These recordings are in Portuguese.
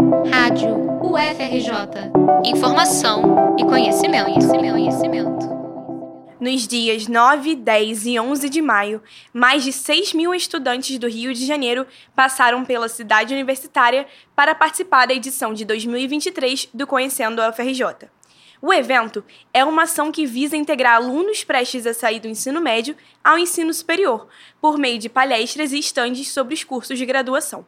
Rádio UFRJ. Informação e conhecimento, conhecimento, conhecimento. Nos dias 9, 10 e 11 de maio, mais de 6 mil estudantes do Rio de Janeiro passaram pela cidade universitária para participar da edição de 2023 do Conhecendo a UFRJ. O evento é uma ação que visa integrar alunos prestes a sair do ensino médio ao ensino superior, por meio de palestras e estandes sobre os cursos de graduação.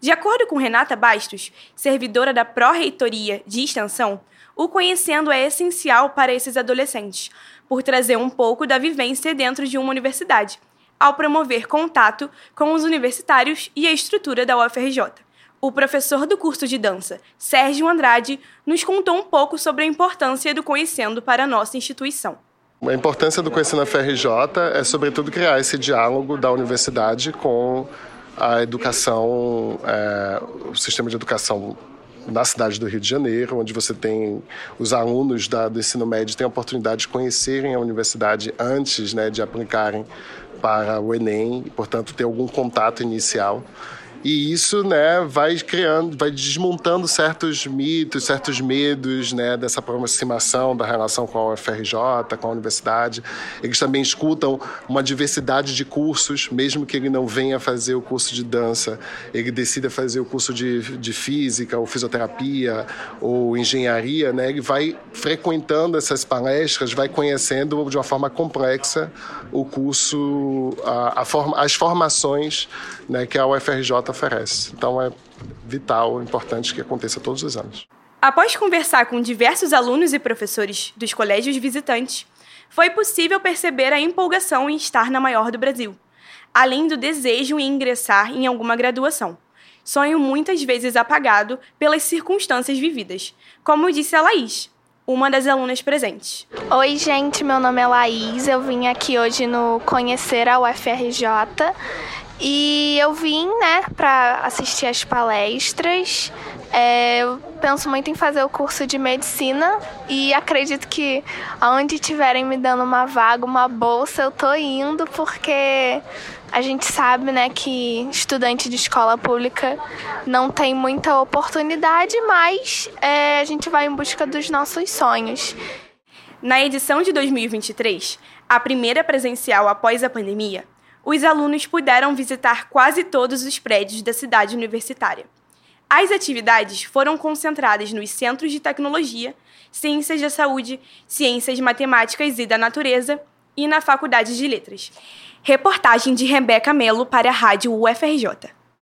De acordo com Renata Bastos, servidora da Pró-Reitoria de Extensão, o Conhecendo é essencial para esses adolescentes, por trazer um pouco da vivência dentro de uma universidade, ao promover contato com os universitários e a estrutura da UFRJ. O professor do curso de dança, Sérgio Andrade, nos contou um pouco sobre a importância do Conhecendo para a nossa instituição. A importância do Conhecendo a FRJ é, sobretudo, criar esse diálogo da universidade com a educação, é, o sistema de educação na cidade do Rio de Janeiro, onde você tem os alunos da, do ensino médio têm a oportunidade de conhecerem a universidade antes né, de aplicarem para o Enem e, portanto, ter algum contato inicial. E isso, né, vai criando, vai desmontando certos mitos, certos medos, né, dessa aproximação da relação com a UFRJ, com a universidade. Eles também escutam uma diversidade de cursos, mesmo que ele não venha fazer o curso de dança, ele decida fazer o curso de, de física, ou fisioterapia, ou engenharia, né, ele vai frequentando essas palestras, vai conhecendo de uma forma complexa o curso, a, a forma, as formações né, que a UFRJ oferece. Então é vital, importante que aconteça todos os anos. Após conversar com diversos alunos e professores dos colégios visitantes, foi possível perceber a empolgação em estar na maior do Brasil, além do desejo em ingressar em alguma graduação. Sonho muitas vezes apagado pelas circunstâncias vividas, como disse a Laís, uma das alunas presentes. Oi, gente, meu nome é Laís. Eu vim aqui hoje no Conhecer a UFRJ e eu vim, né, para assistir as palestras. É, eu penso muito em fazer o curso de medicina e acredito que aonde tiverem me dando uma vaga, uma bolsa, eu tô indo porque a gente sabe, né, que estudante de escola pública não tem muita oportunidade, mas é, a gente vai em busca dos nossos sonhos. Na edição de 2023, a primeira presencial após a pandemia, os alunos puderam visitar quase todos os prédios da cidade universitária. As atividades foram concentradas nos centros de tecnologia, ciências da saúde, ciências matemáticas e da natureza e na Faculdade de Letras. Reportagem de Rebeca Melo para a Rádio UFRJ.